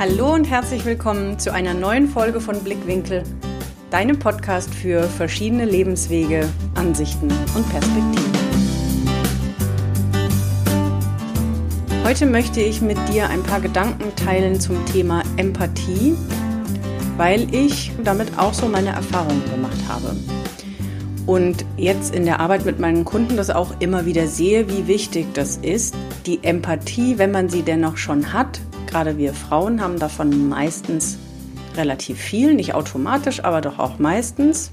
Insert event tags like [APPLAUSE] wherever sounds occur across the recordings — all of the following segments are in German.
Hallo und herzlich willkommen zu einer neuen Folge von Blickwinkel, deinem Podcast für verschiedene Lebenswege, Ansichten und Perspektiven. Heute möchte ich mit dir ein paar Gedanken teilen zum Thema Empathie, weil ich damit auch so meine Erfahrungen gemacht habe. Und jetzt in der Arbeit mit meinen Kunden das auch immer wieder sehe, wie wichtig das ist, die Empathie, wenn man sie dennoch schon hat, Gerade wir Frauen haben davon meistens relativ viel, nicht automatisch, aber doch auch meistens.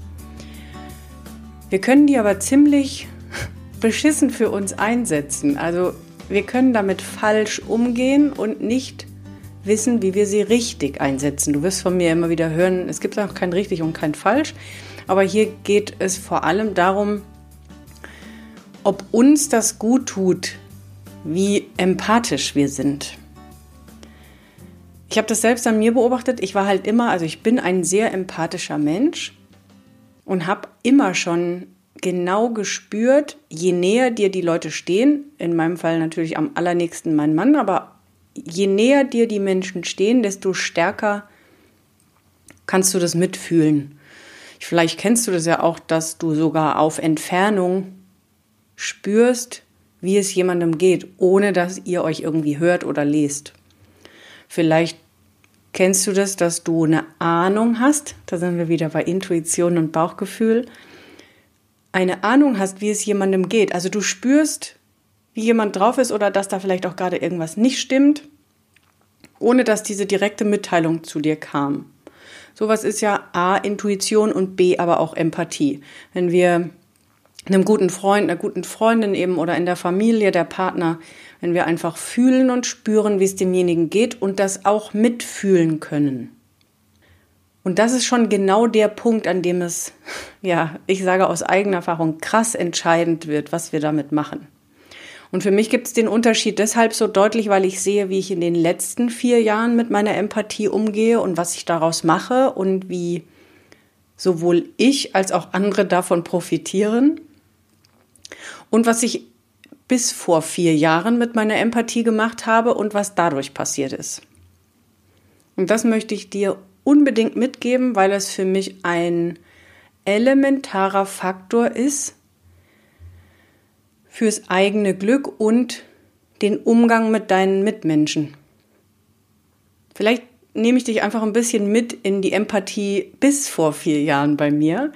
Wir können die aber ziemlich [LAUGHS] beschissen für uns einsetzen. Also wir können damit falsch umgehen und nicht wissen, wie wir sie richtig einsetzen. Du wirst von mir immer wieder hören, es gibt auch kein richtig und kein falsch. Aber hier geht es vor allem darum, ob uns das gut tut, wie empathisch wir sind. Ich habe das selbst an mir beobachtet. Ich war halt immer, also ich bin ein sehr empathischer Mensch und habe immer schon genau gespürt, je näher dir die Leute stehen, in meinem Fall natürlich am allernächsten mein Mann, aber je näher dir die Menschen stehen, desto stärker kannst du das mitfühlen. Vielleicht kennst du das ja auch, dass du sogar auf Entfernung spürst, wie es jemandem geht, ohne dass ihr euch irgendwie hört oder lest. Vielleicht kennst du das, dass du eine Ahnung hast, da sind wir wieder bei Intuition und Bauchgefühl, eine Ahnung hast, wie es jemandem geht. Also du spürst, wie jemand drauf ist oder dass da vielleicht auch gerade irgendwas nicht stimmt, ohne dass diese direkte Mitteilung zu dir kam. Sowas ist ja A, Intuition und B, aber auch Empathie. Wenn wir einem guten Freund, einer guten Freundin eben oder in der Familie, der Partner, wenn wir einfach fühlen und spüren, wie es demjenigen geht und das auch mitfühlen können. Und das ist schon genau der Punkt, an dem es, ja, ich sage aus eigener Erfahrung, krass entscheidend wird, was wir damit machen. Und für mich gibt es den Unterschied deshalb so deutlich, weil ich sehe, wie ich in den letzten vier Jahren mit meiner Empathie umgehe und was ich daraus mache und wie sowohl ich als auch andere davon profitieren. Und was ich bis vor vier Jahren mit meiner Empathie gemacht habe und was dadurch passiert ist. Und das möchte ich dir unbedingt mitgeben, weil es für mich ein elementarer Faktor ist fürs eigene Glück und den Umgang mit deinen Mitmenschen. Vielleicht nehme ich dich einfach ein bisschen mit in die Empathie bis vor vier Jahren bei mir.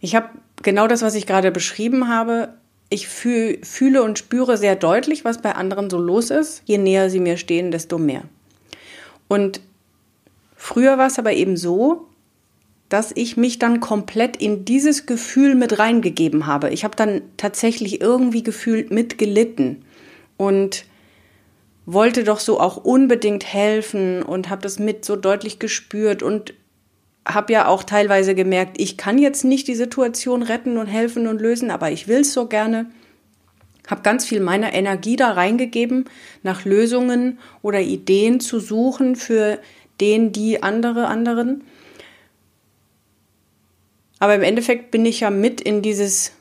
Ich habe genau das, was ich gerade beschrieben habe, ich fühl, fühle und spüre sehr deutlich, was bei anderen so los ist. Je näher sie mir stehen, desto mehr. Und früher war es aber eben so, dass ich mich dann komplett in dieses Gefühl mit reingegeben habe. Ich habe dann tatsächlich irgendwie gefühlt mitgelitten und wollte doch so auch unbedingt helfen und habe das mit so deutlich gespürt und habe ja auch teilweise gemerkt, ich kann jetzt nicht die Situation retten und helfen und lösen, aber ich will es so gerne. Habe ganz viel meiner Energie da reingegeben, nach Lösungen oder Ideen zu suchen für den, die andere, anderen. Aber im Endeffekt bin ich ja mit in dieses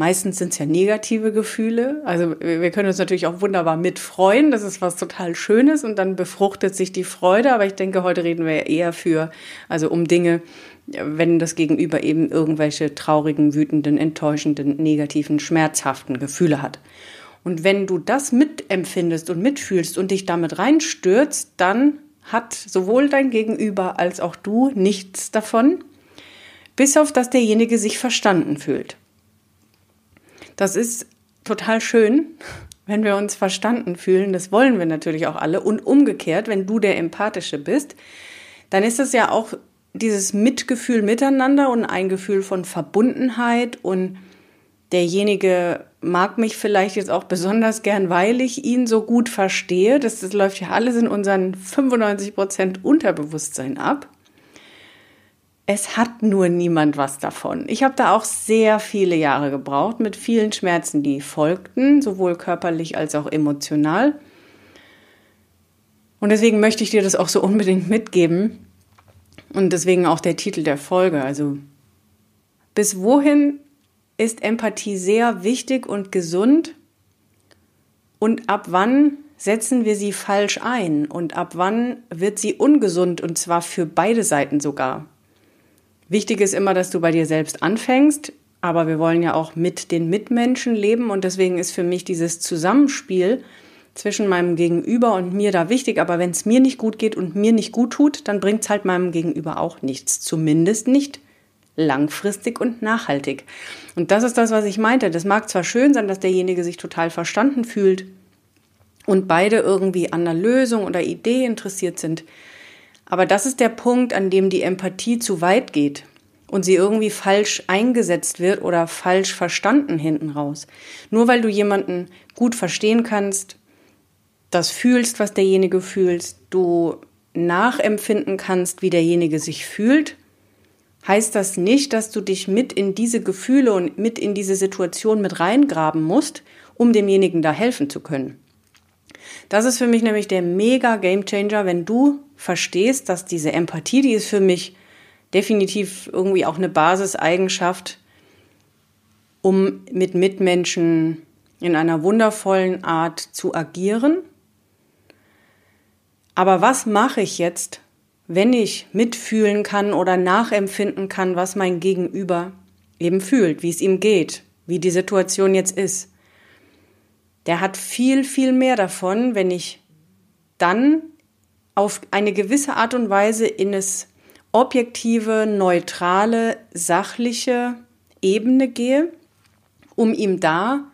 Meistens sind es ja negative Gefühle. Also wir können uns natürlich auch wunderbar mitfreuen. Das ist was total Schönes und dann befruchtet sich die Freude. Aber ich denke, heute reden wir eher für, also um Dinge, wenn das Gegenüber eben irgendwelche traurigen, wütenden, enttäuschenden, negativen, schmerzhaften Gefühle hat. Und wenn du das mitempfindest und mitfühlst und dich damit reinstürzt, dann hat sowohl dein Gegenüber als auch du nichts davon, bis auf dass derjenige sich verstanden fühlt. Das ist total schön, wenn wir uns verstanden fühlen. Das wollen wir natürlich auch alle. Und umgekehrt, wenn du der Empathische bist, dann ist es ja auch dieses Mitgefühl miteinander und ein Gefühl von Verbundenheit und derjenige mag mich vielleicht jetzt auch besonders gern, weil ich ihn so gut verstehe. Das, das läuft ja alles in unseren 95 Prozent Unterbewusstsein ab es hat nur niemand was davon. Ich habe da auch sehr viele Jahre gebraucht mit vielen Schmerzen, die folgten, sowohl körperlich als auch emotional. Und deswegen möchte ich dir das auch so unbedingt mitgeben. Und deswegen auch der Titel der Folge. Also, bis wohin ist Empathie sehr wichtig und gesund? Und ab wann setzen wir sie falsch ein und ab wann wird sie ungesund und zwar für beide Seiten sogar. Wichtig ist immer, dass du bei dir selbst anfängst, aber wir wollen ja auch mit den Mitmenschen leben und deswegen ist für mich dieses Zusammenspiel zwischen meinem Gegenüber und mir da wichtig. Aber wenn es mir nicht gut geht und mir nicht gut tut, dann bringt es halt meinem Gegenüber auch nichts. Zumindest nicht langfristig und nachhaltig. Und das ist das, was ich meinte. Das mag zwar schön sein, dass derjenige sich total verstanden fühlt und beide irgendwie an einer Lösung oder Idee interessiert sind. Aber das ist der Punkt, an dem die Empathie zu weit geht und sie irgendwie falsch eingesetzt wird oder falsch verstanden hinten raus. Nur weil du jemanden gut verstehen kannst, das fühlst, was derjenige fühlt, du nachempfinden kannst, wie derjenige sich fühlt, heißt das nicht, dass du dich mit in diese Gefühle und mit in diese Situation mit reingraben musst, um demjenigen da helfen zu können. Das ist für mich nämlich der mega Gamechanger, wenn du verstehst, dass diese Empathie, die ist für mich definitiv irgendwie auch eine Basiseigenschaft, um mit Mitmenschen in einer wundervollen Art zu agieren. Aber was mache ich jetzt, wenn ich mitfühlen kann oder nachempfinden kann, was mein Gegenüber eben fühlt, wie es ihm geht, wie die Situation jetzt ist? Der hat viel, viel mehr davon, wenn ich dann auf eine gewisse Art und Weise in es objektive, neutrale, sachliche Ebene gehe, um ihm da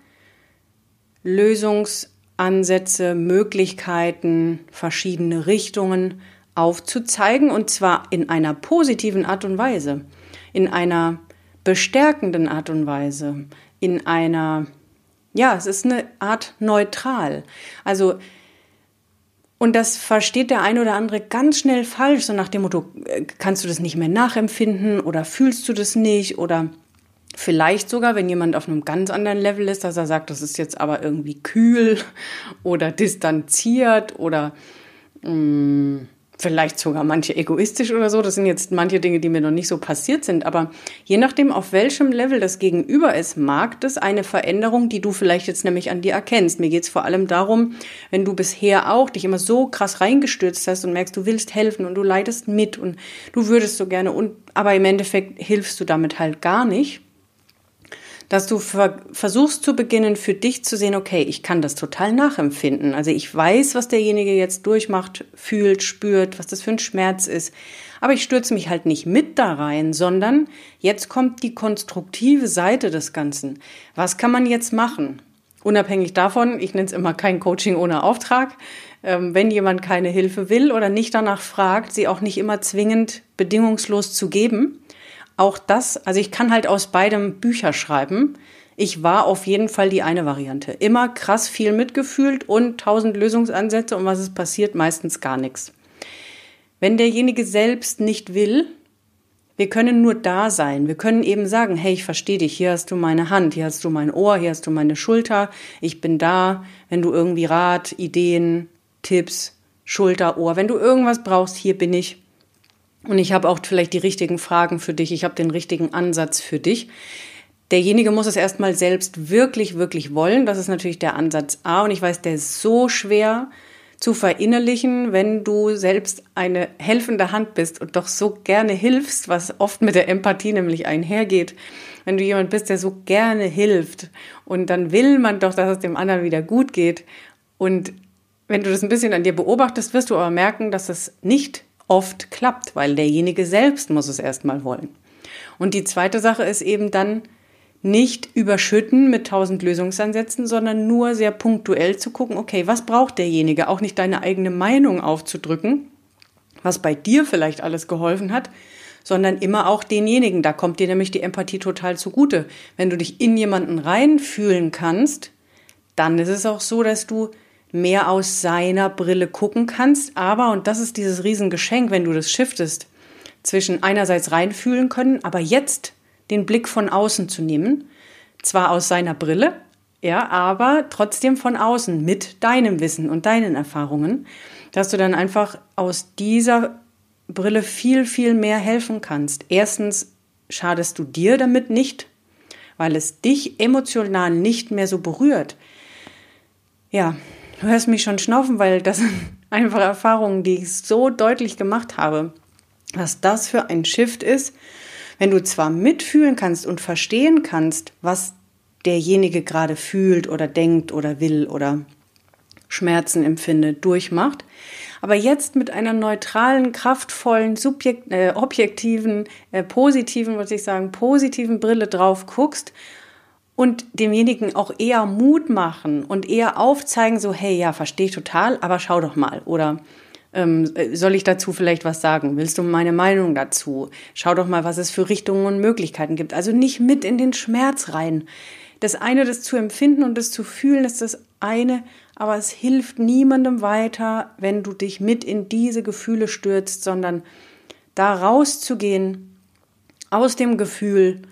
Lösungsansätze, Möglichkeiten, verschiedene Richtungen aufzuzeigen und zwar in einer positiven Art und Weise, in einer bestärkenden Art und Weise, in einer, ja, es ist eine Art neutral. Also und das versteht der eine oder andere ganz schnell falsch, so nach dem Motto, äh, kannst du das nicht mehr nachempfinden oder fühlst du das nicht oder vielleicht sogar, wenn jemand auf einem ganz anderen Level ist, dass er sagt, das ist jetzt aber irgendwie kühl [LAUGHS] oder distanziert oder mh, mm, vielleicht sogar manche egoistisch oder so. Das sind jetzt manche Dinge, die mir noch nicht so passiert sind. Aber je nachdem, auf welchem Level das Gegenüber ist, mag das eine Veränderung, die du vielleicht jetzt nämlich an dir erkennst. Mir geht's vor allem darum, wenn du bisher auch dich immer so krass reingestürzt hast und merkst, du willst helfen und du leidest mit und du würdest so gerne und aber im Endeffekt hilfst du damit halt gar nicht dass du ver versuchst zu beginnen, für dich zu sehen, okay, ich kann das total nachempfinden. Also ich weiß, was derjenige jetzt durchmacht, fühlt, spürt, was das für ein Schmerz ist. Aber ich stürze mich halt nicht mit da rein, sondern jetzt kommt die konstruktive Seite des Ganzen. Was kann man jetzt machen? Unabhängig davon, ich nenne es immer kein Coaching ohne Auftrag. Ähm, wenn jemand keine Hilfe will oder nicht danach fragt, sie auch nicht immer zwingend bedingungslos zu geben auch das, also ich kann halt aus beidem Bücher schreiben. Ich war auf jeden Fall die eine Variante. Immer krass viel mitgefühlt und tausend Lösungsansätze und was ist passiert? Meistens gar nichts. Wenn derjenige selbst nicht will, wir können nur da sein. Wir können eben sagen, hey, ich verstehe dich, hier hast du meine Hand, hier hast du mein Ohr, hier hast du meine Schulter, ich bin da, wenn du irgendwie Rat, Ideen, Tipps, Schulter, Ohr, wenn du irgendwas brauchst, hier bin ich. Und ich habe auch vielleicht die richtigen Fragen für dich. Ich habe den richtigen Ansatz für dich. Derjenige muss es erstmal selbst wirklich, wirklich wollen. Das ist natürlich der Ansatz A. Und ich weiß, der ist so schwer zu verinnerlichen, wenn du selbst eine helfende Hand bist und doch so gerne hilfst, was oft mit der Empathie nämlich einhergeht. Wenn du jemand bist, der so gerne hilft und dann will man doch, dass es dem anderen wieder gut geht. Und wenn du das ein bisschen an dir beobachtest, wirst du aber merken, dass es nicht oft klappt, weil derjenige selbst muss es erstmal wollen. Und die zweite Sache ist eben dann nicht überschütten mit tausend Lösungsansätzen, sondern nur sehr punktuell zu gucken, okay, was braucht derjenige? Auch nicht deine eigene Meinung aufzudrücken, was bei dir vielleicht alles geholfen hat, sondern immer auch denjenigen. Da kommt dir nämlich die Empathie total zugute. Wenn du dich in jemanden reinfühlen kannst, dann ist es auch so, dass du mehr aus seiner Brille gucken kannst. Aber, und das ist dieses Riesengeschenk, wenn du das shiftest, zwischen einerseits reinfühlen können, aber jetzt den Blick von außen zu nehmen, zwar aus seiner Brille, ja, aber trotzdem von außen mit deinem Wissen und deinen Erfahrungen, dass du dann einfach aus dieser Brille viel, viel mehr helfen kannst. Erstens schadest du dir damit nicht, weil es dich emotional nicht mehr so berührt. Ja, Du hörst mich schon schnaufen, weil das sind [LAUGHS] einfach Erfahrungen, die ich so deutlich gemacht habe, was das für ein Shift ist, wenn du zwar mitfühlen kannst und verstehen kannst, was derjenige gerade fühlt oder denkt oder will oder Schmerzen empfindet, durchmacht, aber jetzt mit einer neutralen, kraftvollen, subjekt, äh, objektiven, äh, positiven, würde ich sagen, positiven Brille drauf guckst und demjenigen auch eher Mut machen und eher aufzeigen, so, hey, ja, verstehe ich total, aber schau doch mal. Oder ähm, soll ich dazu vielleicht was sagen? Willst du meine Meinung dazu? Schau doch mal, was es für Richtungen und Möglichkeiten gibt. Also nicht mit in den Schmerz rein. Das eine, das zu empfinden und das zu fühlen, ist das eine, aber es hilft niemandem weiter, wenn du dich mit in diese Gefühle stürzt, sondern da rauszugehen aus dem Gefühl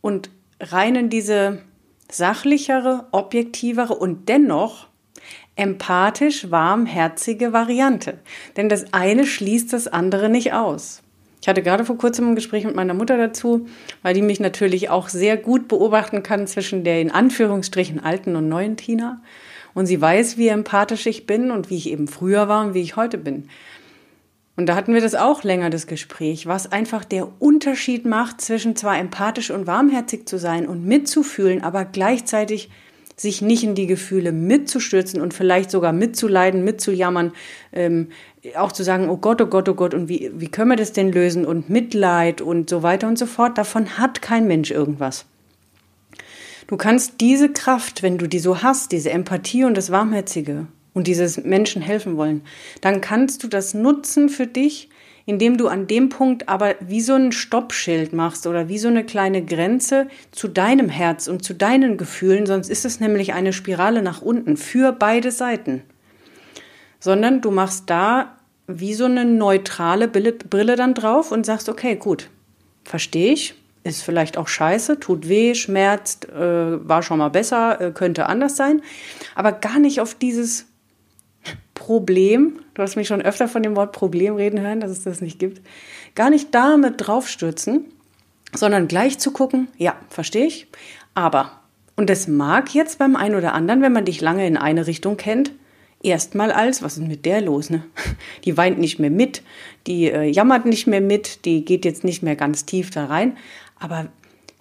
und rein in diese sachlichere, objektivere und dennoch empathisch warmherzige Variante. Denn das eine schließt das andere nicht aus. Ich hatte gerade vor kurzem ein Gespräch mit meiner Mutter dazu, weil die mich natürlich auch sehr gut beobachten kann zwischen der in Anführungsstrichen alten und neuen Tina. Und sie weiß, wie empathisch ich bin und wie ich eben früher war und wie ich heute bin. Und da hatten wir das auch länger, das Gespräch, was einfach der Unterschied macht zwischen zwar empathisch und warmherzig zu sein und mitzufühlen, aber gleichzeitig sich nicht in die Gefühle mitzustürzen und vielleicht sogar mitzuleiden, mitzujammern, ähm, auch zu sagen, oh Gott, oh Gott, oh Gott, und wie, wie können wir das denn lösen und Mitleid und so weiter und so fort, davon hat kein Mensch irgendwas. Du kannst diese Kraft, wenn du die so hast, diese Empathie und das Warmherzige, und dieses Menschen helfen wollen, dann kannst du das nutzen für dich, indem du an dem Punkt aber wie so ein Stoppschild machst oder wie so eine kleine Grenze zu deinem Herz und zu deinen Gefühlen, sonst ist es nämlich eine Spirale nach unten für beide Seiten. Sondern du machst da wie so eine neutrale Brille dann drauf und sagst, okay, gut, verstehe ich, ist vielleicht auch scheiße, tut weh, schmerzt, äh, war schon mal besser, äh, könnte anders sein, aber gar nicht auf dieses Problem, du hast mich schon öfter von dem Wort Problem reden hören, dass es das nicht gibt, gar nicht damit draufstürzen, sondern gleich zu gucken, ja, verstehe ich, aber, und es mag jetzt beim einen oder anderen, wenn man dich lange in eine Richtung kennt, erstmal als, was ist mit der los, ne? [LAUGHS] Die weint nicht mehr mit, die äh, jammert nicht mehr mit, die geht jetzt nicht mehr ganz tief da rein, aber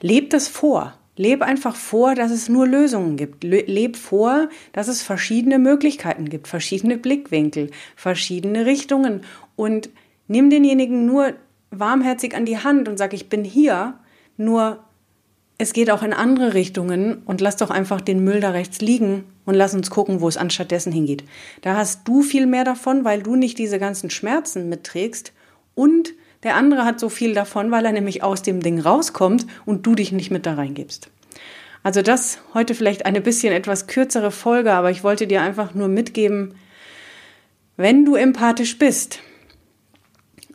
lebt das vor. Leb einfach vor, dass es nur Lösungen gibt. Leb vor, dass es verschiedene Möglichkeiten gibt, verschiedene Blickwinkel, verschiedene Richtungen und nimm denjenigen nur warmherzig an die Hand und sag, ich bin hier, nur es geht auch in andere Richtungen und lass doch einfach den Müll da rechts liegen und lass uns gucken, wo es anstattdessen hingeht. Da hast du viel mehr davon, weil du nicht diese ganzen Schmerzen mitträgst und der andere hat so viel davon, weil er nämlich aus dem Ding rauskommt und du dich nicht mit da reingibst. Also das heute vielleicht eine bisschen etwas kürzere Folge, aber ich wollte dir einfach nur mitgeben, wenn du empathisch bist,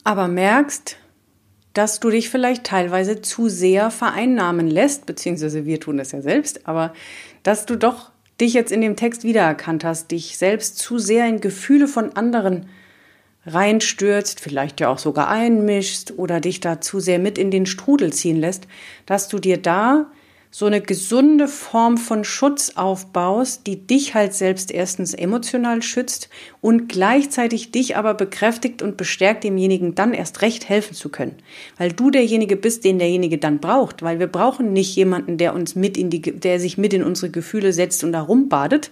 aber merkst, dass du dich vielleicht teilweise zu sehr vereinnahmen lässt, beziehungsweise wir tun das ja selbst, aber dass du doch dich jetzt in dem Text wiedererkannt hast, dich selbst zu sehr in Gefühle von anderen reinstürzt, vielleicht ja auch sogar einmischst oder dich da zu sehr mit in den Strudel ziehen lässt, dass du dir da so eine gesunde Form von Schutz aufbaust, die dich halt selbst erstens emotional schützt und gleichzeitig dich aber bekräftigt und bestärkt, demjenigen dann erst recht helfen zu können. Weil du derjenige bist, den derjenige dann braucht, weil wir brauchen nicht jemanden, der uns mit in die, der sich mit in unsere Gefühle setzt und da rumbadet.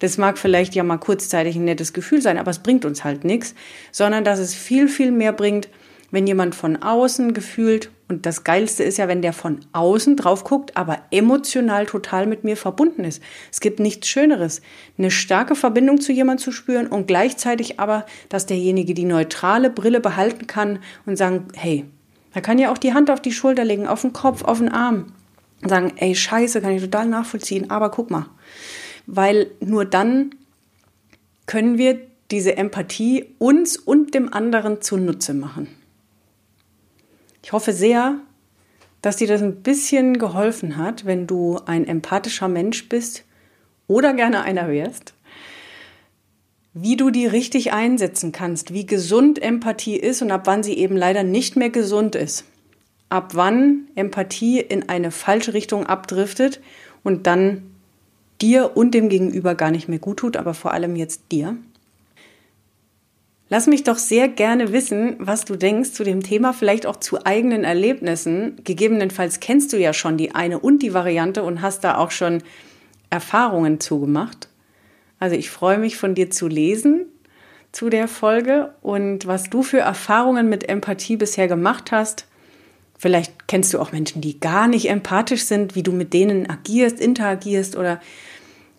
Das mag vielleicht ja mal kurzzeitig ein nettes Gefühl sein, aber es bringt uns halt nichts, sondern dass es viel, viel mehr bringt, wenn jemand von außen gefühlt, und das Geilste ist ja, wenn der von außen drauf guckt, aber emotional total mit mir verbunden ist. Es gibt nichts Schöneres, eine starke Verbindung zu jemandem zu spüren und gleichzeitig aber, dass derjenige die neutrale Brille behalten kann und sagen, hey, er kann ja auch die Hand auf die Schulter legen, auf den Kopf, auf den Arm und sagen, ey, scheiße, kann ich total nachvollziehen, aber guck mal. Weil nur dann können wir diese Empathie uns und dem anderen zunutze machen. Ich hoffe sehr, dass dir das ein bisschen geholfen hat, wenn du ein empathischer Mensch bist oder gerne einer wärst, wie du die richtig einsetzen kannst, wie gesund Empathie ist und ab wann sie eben leider nicht mehr gesund ist. Ab wann Empathie in eine falsche Richtung abdriftet und dann dir und dem Gegenüber gar nicht mehr gut tut, aber vor allem jetzt dir. Lass mich doch sehr gerne wissen, was du denkst zu dem Thema, vielleicht auch zu eigenen Erlebnissen. Gegebenenfalls kennst du ja schon die eine und die Variante und hast da auch schon Erfahrungen zugemacht. Also ich freue mich von dir zu lesen zu der Folge und was du für Erfahrungen mit Empathie bisher gemacht hast. Vielleicht kennst du auch Menschen, die gar nicht empathisch sind, wie du mit denen agierst, interagierst oder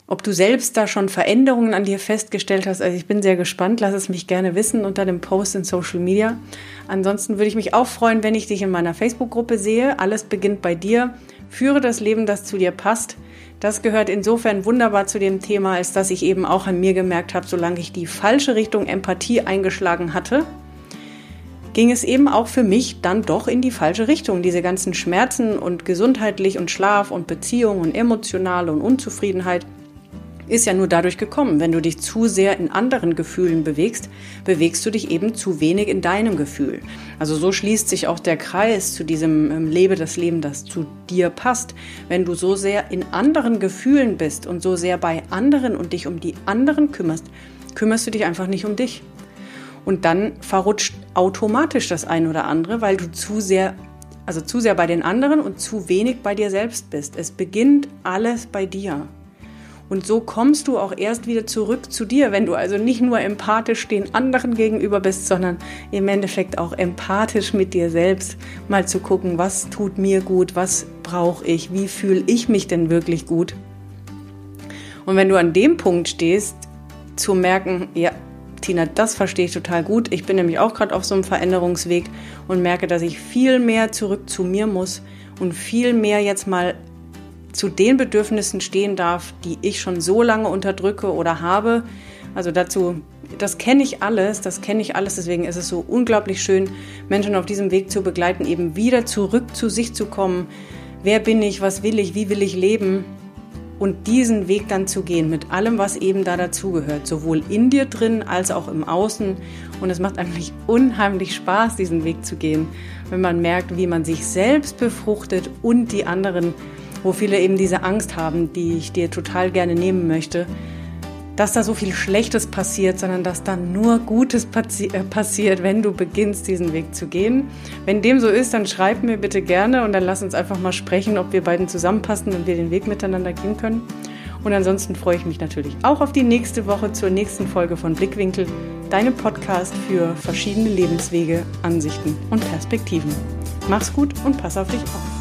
ob du selbst da schon Veränderungen an dir festgestellt hast. Also ich bin sehr gespannt. Lass es mich gerne wissen unter dem Post in Social Media. Ansonsten würde ich mich auch freuen, wenn ich dich in meiner Facebook-Gruppe sehe. Alles beginnt bei dir. Führe das Leben, das zu dir passt. Das gehört insofern wunderbar zu dem Thema, als dass ich eben auch an mir gemerkt habe, solange ich die falsche Richtung Empathie eingeschlagen hatte, ging es eben auch für mich dann doch in die falsche Richtung. Diese ganzen Schmerzen und gesundheitlich und Schlaf und Beziehung und emotionale und Unzufriedenheit ist ja nur dadurch gekommen. Wenn du dich zu sehr in anderen Gefühlen bewegst, bewegst du dich eben zu wenig in deinem Gefühl. Also so schließt sich auch der Kreis zu diesem ähm, Lebe das Leben, das zu dir passt. Wenn du so sehr in anderen Gefühlen bist und so sehr bei anderen und dich um die anderen kümmerst, kümmerst du dich einfach nicht um dich. Und dann verrutscht automatisch das ein oder andere, weil du zu sehr also zu sehr bei den anderen und zu wenig bei dir selbst bist. Es beginnt alles bei dir. Und so kommst du auch erst wieder zurück zu dir, wenn du also nicht nur empathisch den anderen gegenüber bist, sondern im Endeffekt auch empathisch mit dir selbst mal zu gucken, was tut mir gut, was brauche ich, wie fühle ich mich denn wirklich gut. Und wenn du an dem Punkt stehst, zu merken, ja, Tina, das verstehe ich total gut. Ich bin nämlich auch gerade auf so einem Veränderungsweg und merke, dass ich viel mehr zurück zu mir muss und viel mehr jetzt mal zu den Bedürfnissen stehen darf, die ich schon so lange unterdrücke oder habe. Also dazu, das kenne ich alles, das kenne ich alles. Deswegen ist es so unglaublich schön, Menschen auf diesem Weg zu begleiten, eben wieder zurück zu sich zu kommen. Wer bin ich? Was will ich? Wie will ich leben? Und diesen Weg dann zu gehen mit allem, was eben da dazugehört, sowohl in dir drin als auch im Außen. Und es macht eigentlich unheimlich Spaß, diesen Weg zu gehen, wenn man merkt, wie man sich selbst befruchtet und die anderen wo viele eben diese Angst haben, die ich dir total gerne nehmen möchte, dass da so viel Schlechtes passiert, sondern dass da nur Gutes passi äh, passiert, wenn du beginnst, diesen Weg zu gehen. Wenn dem so ist, dann schreib mir bitte gerne und dann lass uns einfach mal sprechen, ob wir beiden zusammenpassen und wir den Weg miteinander gehen können. Und ansonsten freue ich mich natürlich auch auf die nächste Woche zur nächsten Folge von Blickwinkel, deinem Podcast für verschiedene Lebenswege, Ansichten und Perspektiven. Mach's gut und pass auf dich auf.